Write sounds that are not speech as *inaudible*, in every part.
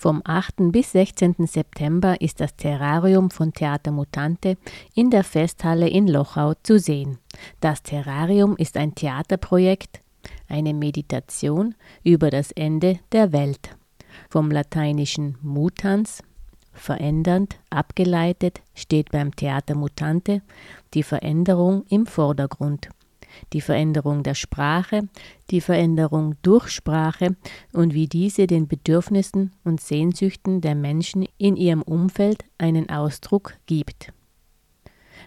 Vom 8. bis 16. September ist das Terrarium von Theater Mutante in der Festhalle in Lochau zu sehen. Das Terrarium ist ein Theaterprojekt, eine Meditation über das Ende der Welt. Vom lateinischen mutans, verändernd, abgeleitet, steht beim Theater Mutante die Veränderung im Vordergrund die Veränderung der Sprache, die Veränderung durch Sprache und wie diese den Bedürfnissen und Sehnsüchten der Menschen in ihrem Umfeld einen Ausdruck gibt.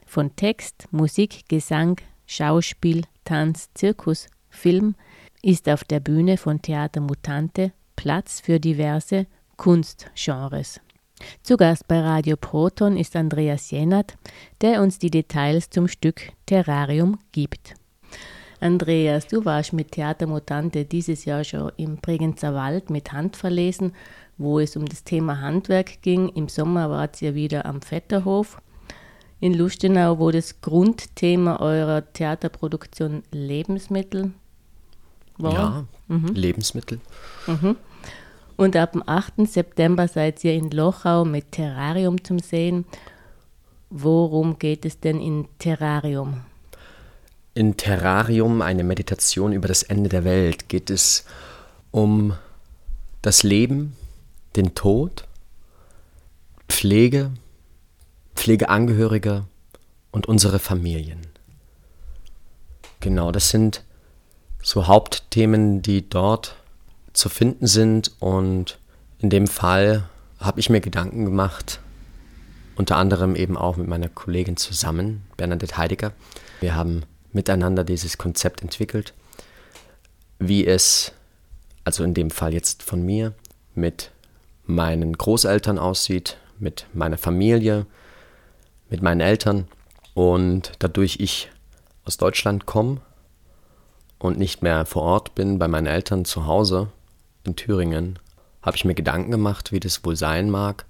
Von Text, Musik, Gesang, Schauspiel, Tanz, Zirkus, Film ist auf der Bühne von Theater Mutante Platz für diverse Kunstgenres. Zu Gast bei Radio Proton ist Andreas Jenert, der uns die Details zum Stück Terrarium gibt. Andreas, du warst mit Theater Mutante dieses Jahr schon im Bregenzer Wald mit Handverlesen, wo es um das Thema Handwerk ging. Im Sommer wart ihr wieder am Vetterhof in Lustenau, wo das Grundthema eurer Theaterproduktion Lebensmittel war. Ja, mhm. Lebensmittel. Mhm. Und ab dem 8. September seid ihr in Lochau mit Terrarium zum Sehen. Worum geht es denn in Terrarium? In Terrarium, eine Meditation über das Ende der Welt, geht es um das Leben, den Tod, Pflege, Pflegeangehörige und unsere Familien. Genau, das sind so Hauptthemen, die dort zu finden sind und in dem Fall habe ich mir Gedanken gemacht, unter anderem eben auch mit meiner Kollegin zusammen, Bernadette Heidegger. Wir haben miteinander dieses Konzept entwickelt, wie es, also in dem Fall jetzt von mir, mit meinen Großeltern aussieht, mit meiner Familie, mit meinen Eltern und dadurch ich aus Deutschland komme und nicht mehr vor Ort bin bei meinen Eltern zu Hause in Thüringen, habe ich mir Gedanken gemacht, wie das wohl sein mag,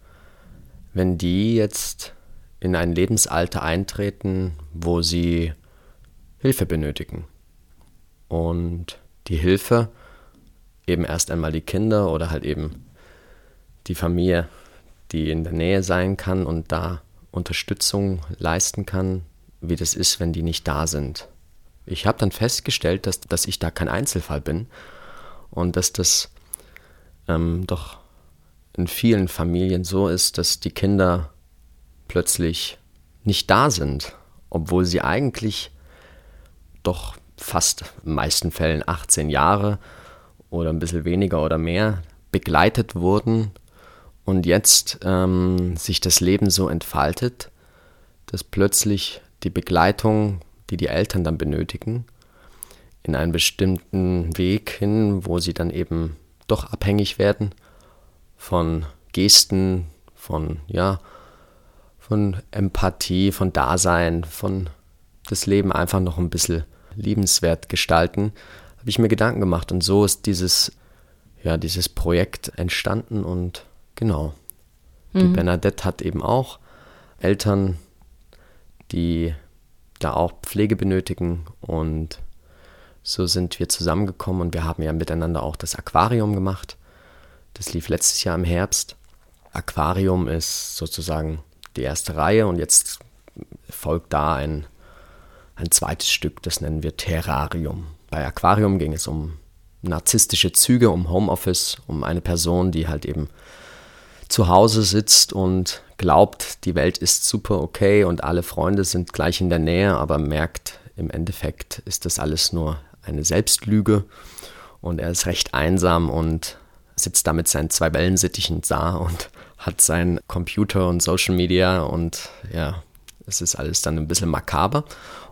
wenn die jetzt in ein Lebensalter eintreten, wo sie Hilfe benötigen. Und die Hilfe, eben erst einmal die Kinder oder halt eben die Familie, die in der Nähe sein kann und da Unterstützung leisten kann, wie das ist, wenn die nicht da sind. Ich habe dann festgestellt, dass, dass ich da kein Einzelfall bin und dass das ähm, doch in vielen Familien so ist, dass die Kinder plötzlich nicht da sind, obwohl sie eigentlich doch fast in den meisten Fällen 18 Jahre oder ein bisschen weniger oder mehr begleitet wurden und jetzt ähm, sich das Leben so entfaltet, dass plötzlich die Begleitung, die die Eltern dann benötigen, in einen bestimmten Weg hin, wo sie dann eben doch abhängig werden von Gesten, von ja, von Empathie, von Dasein, von das Leben einfach noch ein bisschen liebenswert gestalten, habe ich mir Gedanken gemacht. Und so ist dieses, ja, dieses Projekt entstanden und genau. Die mhm. Bernadette hat eben auch Eltern, die da auch Pflege benötigen und so sind wir zusammengekommen und wir haben ja miteinander auch das Aquarium gemacht. Das lief letztes Jahr im Herbst. Aquarium ist sozusagen die erste Reihe und jetzt folgt da ein ein zweites Stück, das nennen wir Terrarium. Bei Aquarium ging es um narzisstische Züge, um Homeoffice, um eine Person, die halt eben zu Hause sitzt und glaubt, die Welt ist super okay und alle Freunde sind gleich in der Nähe, aber merkt, im Endeffekt ist das alles nur eine Selbstlüge und er ist recht einsam und sitzt da mit seinen zwei Wellensittichen da und *laughs* hat seinen Computer und Social Media und ja, es ist alles dann ein bisschen makaber.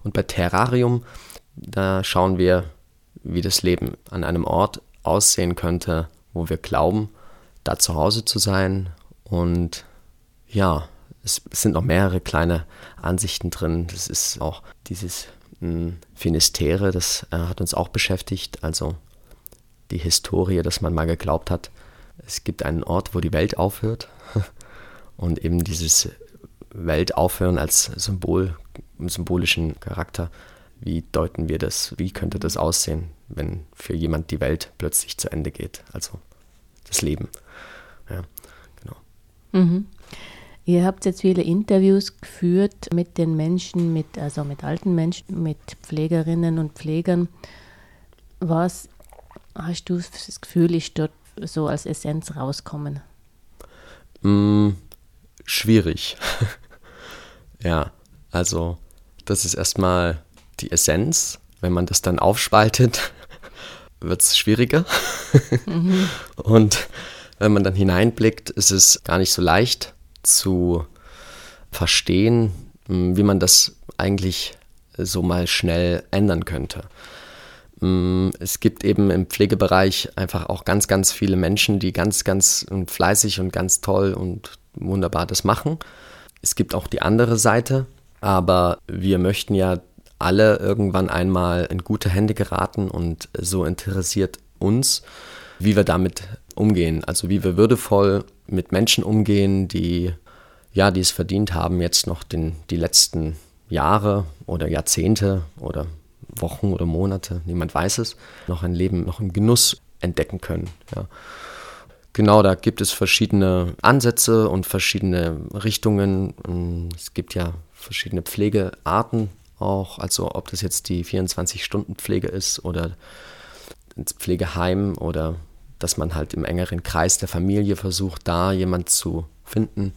Und bei Terrarium, da schauen wir, wie das Leben an einem Ort aussehen könnte, wo wir glauben, da zu Hause zu sein. Und ja, es sind noch mehrere kleine Ansichten drin. Das ist auch dieses hm, Finistere, das äh, hat uns auch beschäftigt. Also die Historie, dass man mal geglaubt hat, es gibt einen Ort, wo die Welt aufhört. *laughs* Und eben dieses Welt aufhören als Symbol, symbolischen Charakter. Wie deuten wir das? Wie könnte das aussehen, wenn für jemand die Welt plötzlich zu Ende geht? Also das Leben. Ja. Mhm. Ihr habt jetzt viele Interviews geführt mit den Menschen, mit, also mit alten Menschen, mit Pflegerinnen und Pflegern. Was hast du das Gefühl, ist dort so als Essenz rauskommen? Mm, schwierig. *laughs* ja, also das ist erstmal die Essenz. Wenn man das dann aufspaltet, *laughs* wird es schwieriger. Mhm. *laughs* Und wenn man dann hineinblickt, ist es gar nicht so leicht zu verstehen, mm, wie man das eigentlich so mal schnell ändern könnte. Mm, es gibt eben im Pflegebereich einfach auch ganz, ganz viele Menschen, die ganz, ganz fleißig und ganz toll und wunderbar das machen. Es gibt auch die andere Seite, aber wir möchten ja alle irgendwann einmal in gute Hände geraten und so interessiert uns, wie wir damit umgehen. Also wie wir würdevoll mit Menschen umgehen, die ja, die es verdient haben, jetzt noch den, die letzten Jahre oder Jahrzehnte oder Wochen oder Monate, niemand weiß es, noch ein Leben, noch einen Genuss entdecken können. Ja. Genau, da gibt es verschiedene Ansätze und verschiedene Richtungen. Es gibt ja verschiedene Pflegearten auch, also ob das jetzt die 24-Stunden-Pflege ist oder ins Pflegeheim oder dass man halt im engeren Kreis der Familie versucht, da jemand zu finden.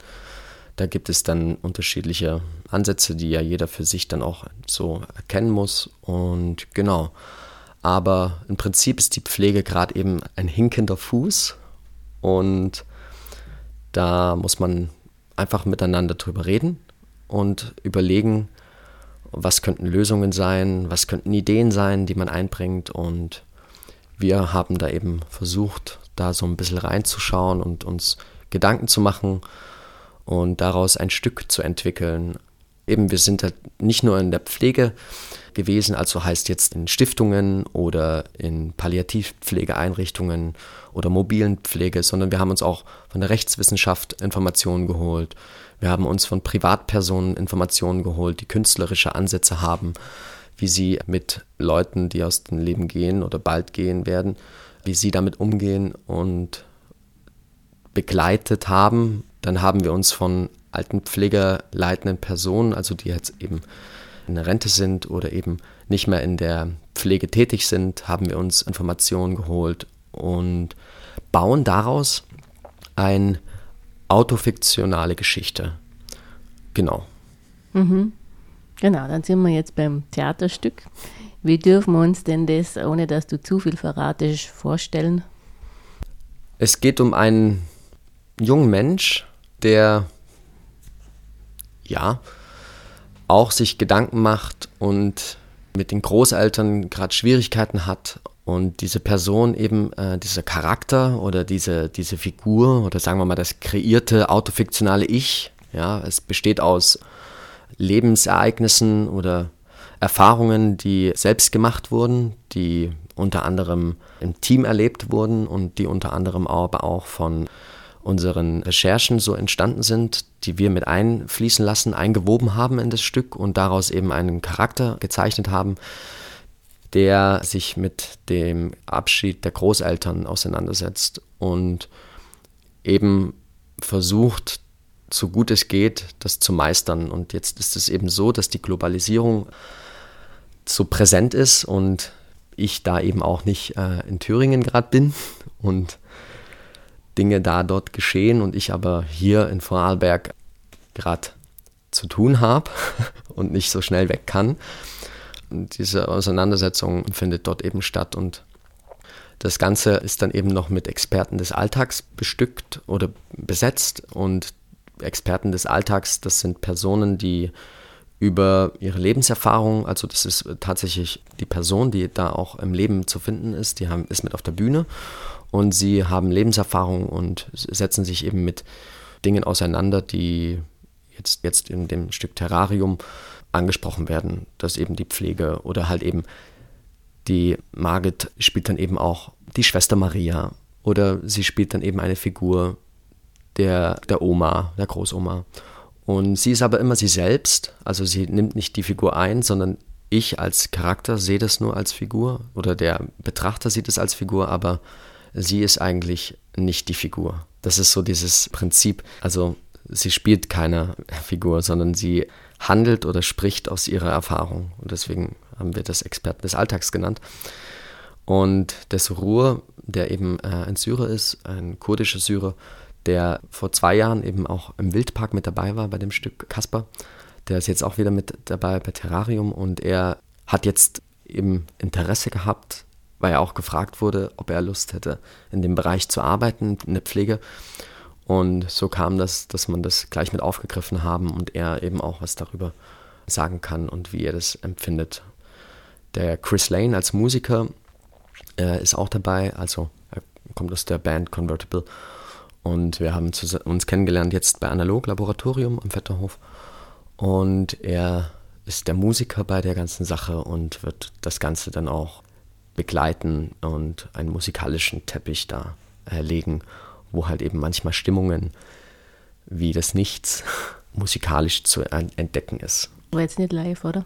Da gibt es dann unterschiedliche Ansätze, die ja jeder für sich dann auch so erkennen muss. Und genau. Aber im Prinzip ist die Pflege gerade eben ein hinkender Fuß. Und da muss man einfach miteinander drüber reden und überlegen, was könnten Lösungen sein, was könnten Ideen sein, die man einbringt. Und wir haben da eben versucht, da so ein bisschen reinzuschauen und uns Gedanken zu machen und daraus ein Stück zu entwickeln. Eben, wir sind halt nicht nur in der Pflege gewesen, also heißt jetzt in Stiftungen oder in Palliativpflegeeinrichtungen oder mobilen Pflege, sondern wir haben uns auch von der Rechtswissenschaft Informationen geholt. Wir haben uns von Privatpersonen Informationen geholt, die künstlerische Ansätze haben, wie sie mit Leuten, die aus dem Leben gehen oder bald gehen werden, wie sie damit umgehen und begleitet haben dann haben wir uns von alten pflegeleitenden Personen, also die jetzt eben in der Rente sind oder eben nicht mehr in der Pflege tätig sind, haben wir uns Informationen geholt und bauen daraus eine autofiktionale Geschichte. Genau. Mhm. Genau, dann sind wir jetzt beim Theaterstück. Wie dürfen wir uns denn das, ohne dass du zu viel verratest, vorstellen? Es geht um einen jungen Mensch, der ja auch sich Gedanken macht und mit den Großeltern gerade Schwierigkeiten hat und diese Person eben, äh, dieser Charakter oder diese, diese Figur oder sagen wir mal das kreierte autofiktionale Ich, ja, es besteht aus Lebensereignissen oder Erfahrungen, die selbst gemacht wurden, die unter anderem im Team erlebt wurden und die unter anderem aber auch von unseren Recherchen so entstanden sind, die wir mit einfließen lassen, eingewoben haben in das Stück und daraus eben einen Charakter gezeichnet haben, der sich mit dem Abschied der Großeltern auseinandersetzt und eben versucht, so gut es geht, das zu meistern. Und jetzt ist es eben so, dass die Globalisierung so präsent ist und ich da eben auch nicht äh, in Thüringen gerade bin und Dinge da dort geschehen und ich aber hier in Vorarlberg gerade zu tun habe *laughs* und nicht so schnell weg kann. Und diese Auseinandersetzung findet dort eben statt und das Ganze ist dann eben noch mit Experten des Alltags bestückt oder besetzt und Experten des Alltags, das sind Personen, die über ihre Lebenserfahrung, also das ist tatsächlich die Person, die da auch im Leben zu finden ist, die haben, ist mit auf der Bühne und sie haben Lebenserfahrung und setzen sich eben mit Dingen auseinander, die jetzt, jetzt in dem Stück Terrarium angesprochen werden, dass eben die Pflege oder halt eben die Margit spielt dann eben auch die Schwester Maria oder sie spielt dann eben eine Figur der, der Oma, der Großoma. Und sie ist aber immer sie selbst, also sie nimmt nicht die Figur ein, sondern ich als Charakter sehe das nur als Figur oder der Betrachter sieht es als Figur, aber sie ist eigentlich nicht die Figur. Das ist so dieses Prinzip. Also sie spielt keine *laughs* Figur, sondern sie handelt oder spricht aus ihrer Erfahrung. Und deswegen haben wir das Experten des Alltags genannt. Und der Surur, der eben äh, ein Syrer ist, ein kurdischer Syrer, der vor zwei Jahren eben auch im Wildpark mit dabei war bei dem Stück Kasper, der ist jetzt auch wieder mit dabei bei Terrarium und er hat jetzt eben Interesse gehabt, weil er auch gefragt wurde, ob er Lust hätte, in dem Bereich zu arbeiten, in der Pflege. Und so kam das, dass man das gleich mit aufgegriffen haben und er eben auch was darüber sagen kann und wie er das empfindet. Der Chris Lane als Musiker äh, ist auch dabei, also er kommt aus der Band Convertible und wir haben uns kennengelernt jetzt bei Analog Laboratorium am Vetterhof und er ist der Musiker bei der ganzen Sache und wird das Ganze dann auch begleiten und einen musikalischen Teppich da äh, legen wo halt eben manchmal Stimmungen wie das Nichts *laughs* musikalisch zu entdecken ist. Aber jetzt nicht live, oder?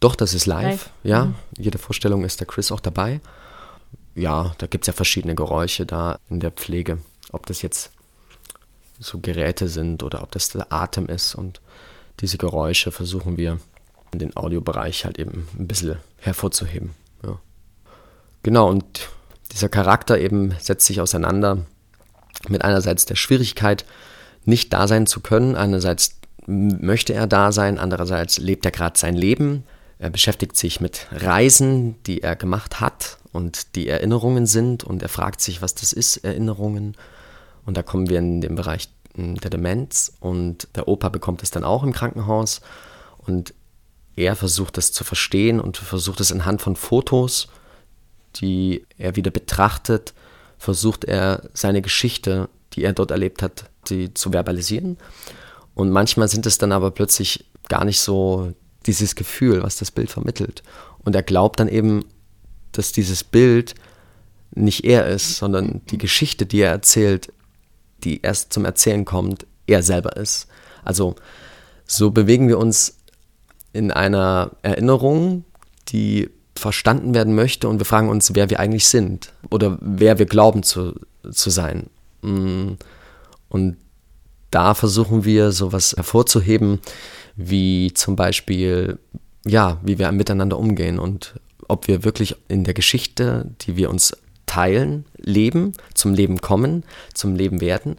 Doch, das ist live, live. ja. Mhm. Jede Vorstellung ist der Chris auch dabei. Ja, da gibt es ja verschiedene Geräusche da in der Pflege. Ob das jetzt so Geräte sind oder ob das der Atem ist. Und diese Geräusche versuchen wir in den Audiobereich halt eben ein bisschen hervorzuheben. Genau, und dieser Charakter eben setzt sich auseinander mit einerseits der Schwierigkeit, nicht da sein zu können, einerseits möchte er da sein, andererseits lebt er gerade sein Leben, er beschäftigt sich mit Reisen, die er gemacht hat und die Erinnerungen sind. Und er fragt sich, was das ist, Erinnerungen. Und da kommen wir in den Bereich hm, der Demenz. Und der Opa bekommt es dann auch im Krankenhaus. Und er versucht es zu verstehen und versucht es anhand von Fotos, die er wieder betrachtet, versucht er seine Geschichte, die er dort erlebt hat, die zu verbalisieren. Und manchmal sind es dann aber plötzlich gar nicht so dieses Gefühl, was das Bild vermittelt. Und er glaubt dann eben, dass dieses Bild nicht er ist, sondern die Geschichte, die er erzählt, die erst zum Erzählen kommt, er selber ist. Also so bewegen wir uns in einer Erinnerung, die verstanden werden möchte und wir fragen uns, wer wir eigentlich sind oder wer wir glauben zu, zu sein. Mm. Und da versuchen wir sowas hervorzuheben, wie zum Beispiel, ja, wie wir miteinander umgehen und ob wir wirklich in der Geschichte, die wir uns teilen, leben, zum Leben kommen, zum Leben werden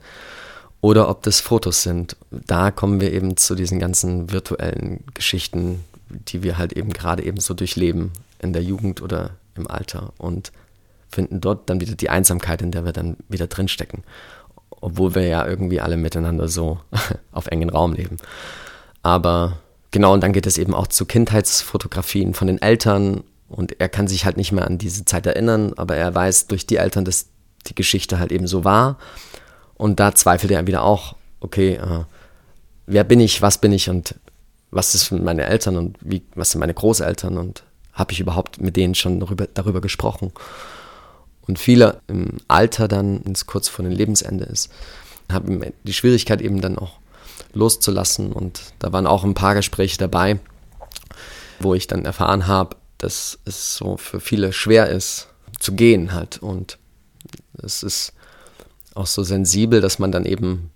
oder ob das Fotos sind. Da kommen wir eben zu diesen ganzen virtuellen Geschichten, die wir halt eben gerade eben so durchleben in der Jugend oder im Alter und finden dort dann wieder die Einsamkeit, in der wir dann wieder drinstecken. Obwohl wir ja irgendwie alle miteinander so *laughs* auf engen Raum leben. Aber genau, und dann geht es eben auch zu Kindheitsfotografien von den Eltern und er kann sich halt nicht mehr an diese Zeit erinnern, aber er weiß durch die Eltern, dass die Geschichte halt eben so war. Und da zweifelt er wieder auch, okay, äh, wer bin ich, was bin ich und was ist meine Eltern und wie, was sind meine Großeltern und habe ich überhaupt mit denen schon darüber, darüber gesprochen. Und viele im Alter dann, wenn es kurz vor dem Lebensende ist, haben die Schwierigkeit eben dann auch loszulassen. Und da waren auch ein paar Gespräche dabei, wo ich dann erfahren habe, dass es so für viele schwer ist, zu gehen halt. Und es ist auch so sensibel, dass man dann eben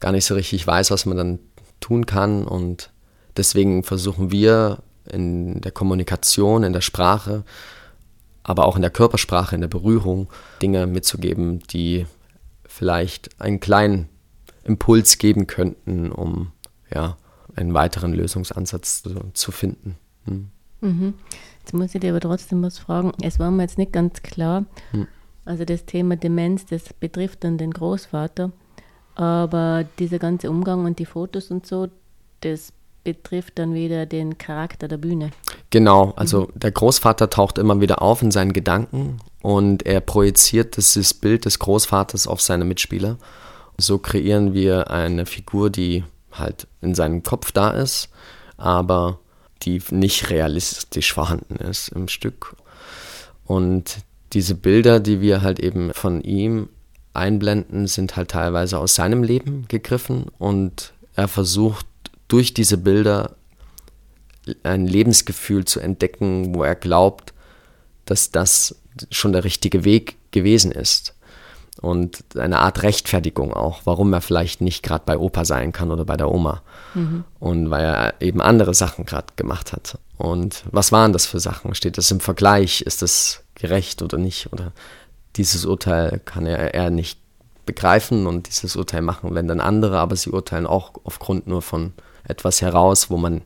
gar nicht so richtig weiß, was man dann tun kann. Und deswegen versuchen wir in der Kommunikation, in der Sprache, aber auch in der Körpersprache, in der Berührung Dinge mitzugeben, die vielleicht einen kleinen Impuls geben könnten, um ja, einen weiteren Lösungsansatz zu, zu finden. Hm. Mhm. Jetzt muss ich dir aber trotzdem was fragen. Es war mir jetzt nicht ganz klar. Hm. Also das Thema Demenz, das betrifft dann den Großvater. Aber dieser ganze Umgang und die Fotos und so, das betrifft dann wieder den Charakter der Bühne. Genau, also mhm. der Großvater taucht immer wieder auf in seinen Gedanken und er projiziert dieses Bild des Großvaters auf seine Mitspieler. So kreieren wir eine Figur, die halt in seinem Kopf da ist, aber die nicht realistisch vorhanden ist im Stück. Und diese Bilder, die wir halt eben von ihm einblenden, sind halt teilweise aus seinem Leben gegriffen und er versucht durch diese Bilder ein Lebensgefühl zu entdecken, wo er glaubt, dass das schon der richtige Weg gewesen ist. und eine Art Rechtfertigung auch, warum er vielleicht nicht gerade bei Opa sein kann oder bei der Oma. Mhm. Und weil er eben andere Sachen gerade gemacht hat. Und was waren das für Sachen? Steht das im Vergleich? Ist das gerecht oder nicht? Oder dieses Urteil kann er, er nicht begreifen und dieses Urteil machen, wenn dann andere, aber sie urteilen auch aufgrund nur von etwas heraus, wo man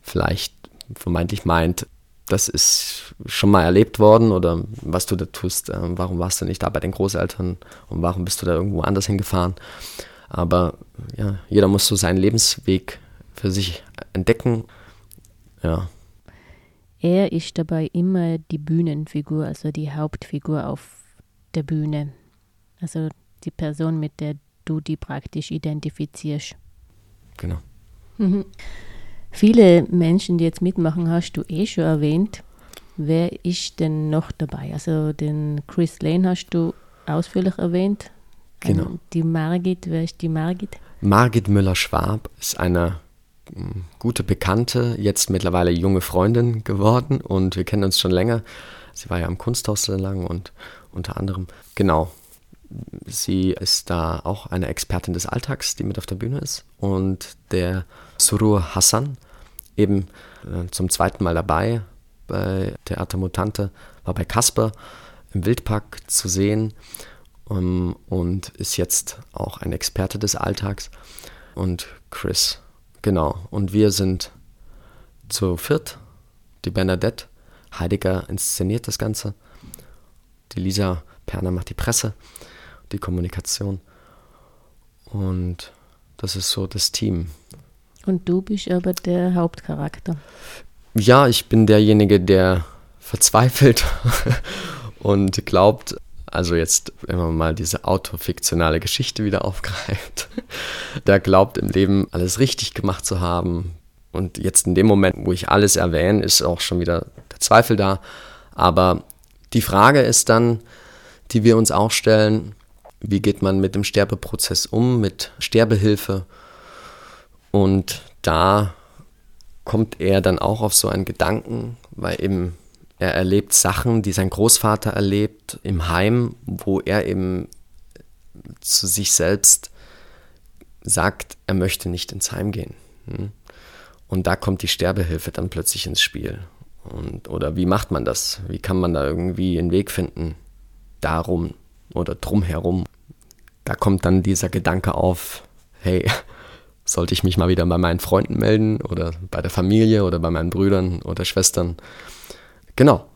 vielleicht vermeintlich meint, das ist schon mal erlebt worden oder was du da tust, äh, warum warst du nicht da bei den Großeltern und warum bist du da irgendwo anders hingefahren. Aber ja, jeder muss so seinen Lebensweg für sich entdecken. Ja. Er ist dabei immer die Bühnenfigur, also die Hauptfigur auf der Bühne. Also die Person, mit der du die praktisch identifizierst. Genau. Mhm. Viele Menschen, die jetzt mitmachen, hast du eh schon erwähnt. Wer ist denn noch dabei? Also den Chris Lane hast du ausführlich erwähnt. Genau. Ähm, die Margit, wer ist die Margit? Margit Müller-Schwab ist eine hm, gute Bekannte, jetzt mittlerweile junge Freundin geworden und wir kennen uns schon länger. Sie war ja am Kunsthaus sehr lang und unter anderem, genau, sie ist da auch eine Expertin des Alltags, die mit auf der Bühne ist und der Surur Hassan, eben äh, zum zweiten Mal dabei bei Theater Mutante, war bei Kasper im Wildpark zu sehen um, ähm, und ist jetzt auch ein Experte des Alltags. Und Chris, genau. Und wir sind zu viert, die Bernadette. Heidegger inszeniert das Ganze. Die Lisa Perner macht die Presse, die Kommunikation. Und das ist so das Team. Und du bist aber der Hauptcharakter. Ja, ich bin derjenige, der verzweifelt *laughs* und glaubt, also jetzt, wenn man mal diese autofiktionale Geschichte wieder *laughs* aufgreift, der glaubt im Leben alles richtig gemacht zu haben. Und jetzt in dem Moment, wo ich alles erwähne, ist auch schon wieder der Zweifel da. Aber die Frage ist dann, die wir uns auch stellen, wie geht man mit dem Sterbeprozess um, mit Sterbehilfe? Und da kommt er dann auch auf so einen Gedanken, weil eben er erlebt Sachen, die sein Großvater erlebt im Heim, wo er eben zu sich selbst sagt, er möchte nicht ins Heim gehen. Hm? Und da kommt die Sterbehilfe dann plötzlich ins Spiel. Und, oder wie macht man das? Wie kann man da irgendwie einen Weg finden, darum oder drumherum? Da kommt dann dieser Gedanke auf, hey, sollte ich mich mal wieder bei meinen Freunden melden oder bei der Familie oder bei meinen Brüdern oder Schwestern? Genau.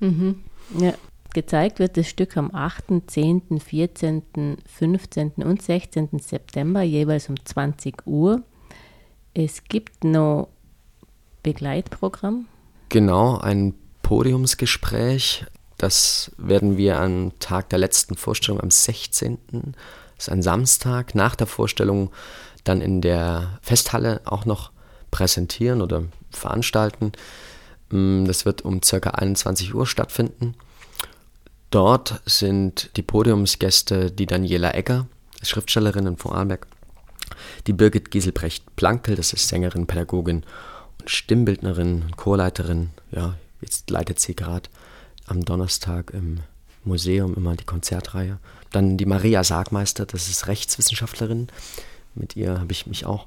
Mhm. Ja. Gezeigt wird das Stück am 8., 10., 14., 15. und 16. September, jeweils um 20 Uhr. Es gibt noch Begleitprogramm. Genau, ein Podiumsgespräch. Das werden wir am Tag der letzten Vorstellung, am 16. Das ist ein Samstag, nach der Vorstellung dann in der Festhalle auch noch präsentieren oder veranstalten. Mm, das wird um ca. 21 Uhr stattfinden. Dort sind die Podiumsgäste die Daniela Egger, Schriftstellerin in Vorarlberg, die Birgit Gieselbrecht-Plankel, das ist Sängerin, Pädagogin und Stimmbildnerin, Chorleiterin. Ja, jetzt leitet sie gerade am Donnerstag im Museum immer die Konzertreihe. Dann die Maria Sargmeister, das ist Rechtswissenschaftlerin. Mit ihr habe ich mich auch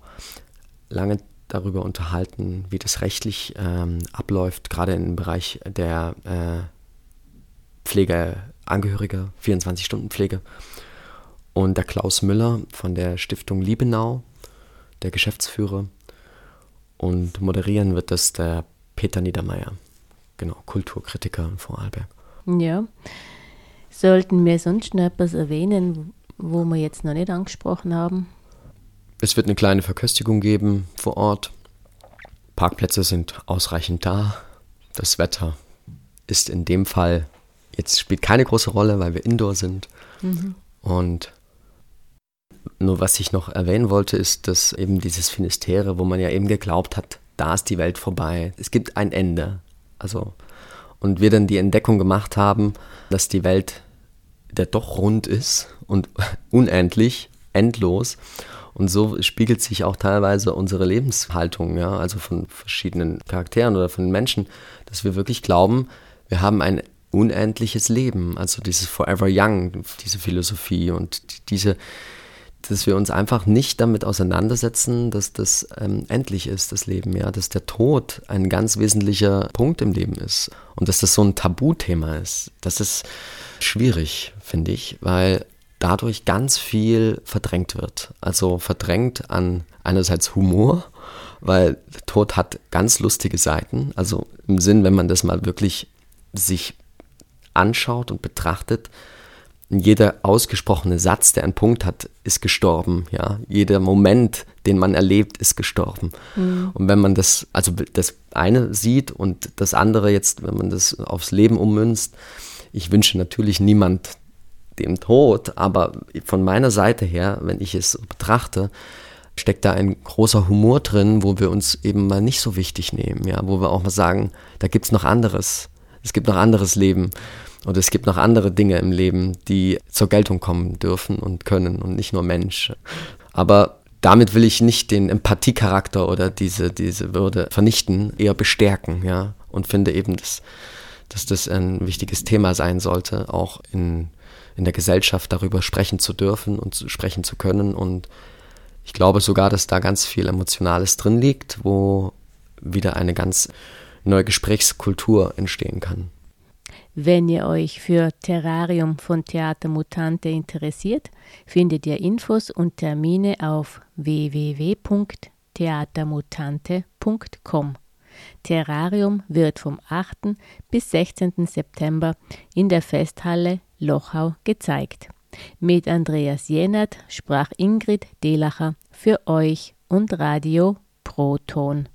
lange darüber unterhalten, wie das rechtlich ähm, abläuft, gerade im Bereich der äh, Pflegeangehörige, 24-Stunden-Pflege. Und der Klaus Müller von der Stiftung Liebenau, der Geschäftsführer. Und moderieren wird das der Peter Niedermeyer, genau, Kulturkritiker in Vorarlberg. Ja. Sollten wir sonst noch etwas erwähnen, wo wir jetzt noch nicht angesprochen haben? Es wird eine kleine Verköstigung geben vor Ort. Parkplätze sind ausreichend da. Das Wetter ist in dem Fall jetzt spielt keine große Rolle, weil wir indoor sind. Mhm. Und nur was ich noch erwähnen wollte, ist, dass eben dieses Finistere, wo man ja eben geglaubt hat, da ist die Welt vorbei. Es gibt ein Ende. Also, und wir dann die Entdeckung gemacht haben, dass die Welt der doch rund ist und *laughs* unendlich, endlos. Und so spiegelt sich auch teilweise unsere Lebenshaltung, ja, also von verschiedenen Charakteren oder von Menschen, dass wir wirklich glauben, wir haben ein unendliches Leben, also dieses Forever Young, diese Philosophie und diese, dass wir uns einfach nicht damit auseinandersetzen, dass das ähm, endlich ist, das Leben, ja, dass der Tod ein ganz wesentlicher Punkt im Leben ist und dass das so ein Tabuthema ist. Das ist schwierig, finde ich, weil dadurch ganz viel verdrängt wird. Also verdrängt an einerseits Humor, weil der Tod hat ganz lustige Seiten. Also im Sinn, wenn man das mal wirklich sich anschaut und betrachtet, jeder ausgesprochene Satz, der einen Punkt hat, ist gestorben. Ja, jeder Moment, den man erlebt, ist gestorben. Mhm. Und wenn man das, also das eine sieht und das andere jetzt, wenn man das aufs Leben ummünzt, ich wünsche natürlich niemand dem Tod, aber von meiner Seite her, wenn ich es betrachte, steckt da ein großer Humor drin, wo wir uns eben mal nicht so wichtig nehmen, ja, wo wir auch mal sagen, da gibt es noch anderes. Es gibt noch anderes Leben. Und es gibt noch andere Dinge im Leben, die zur Geltung kommen dürfen und können und nicht nur Mensch. Aber damit will ich nicht den Empathiecharakter oder diese, diese Würde vernichten, eher bestärken, ja. Und finde eben, dass, dass das ein wichtiges Thema sein sollte, auch in, in der Gesellschaft darüber sprechen zu dürfen und zu sprechen zu können. Und ich glaube sogar, dass da ganz viel Emotionales drin liegt, wo wieder eine ganz neue Gesprächskultur entstehen kann. Wenn ihr euch für Terrarium von Theater Mutante interessiert, findet ihr Infos und Termine auf www.theatermutante.com. Terrarium wird vom 8. bis 16. September in der Festhalle Lochau gezeigt. Mit Andreas Jenert sprach Ingrid Delacher für euch und Radio Proton.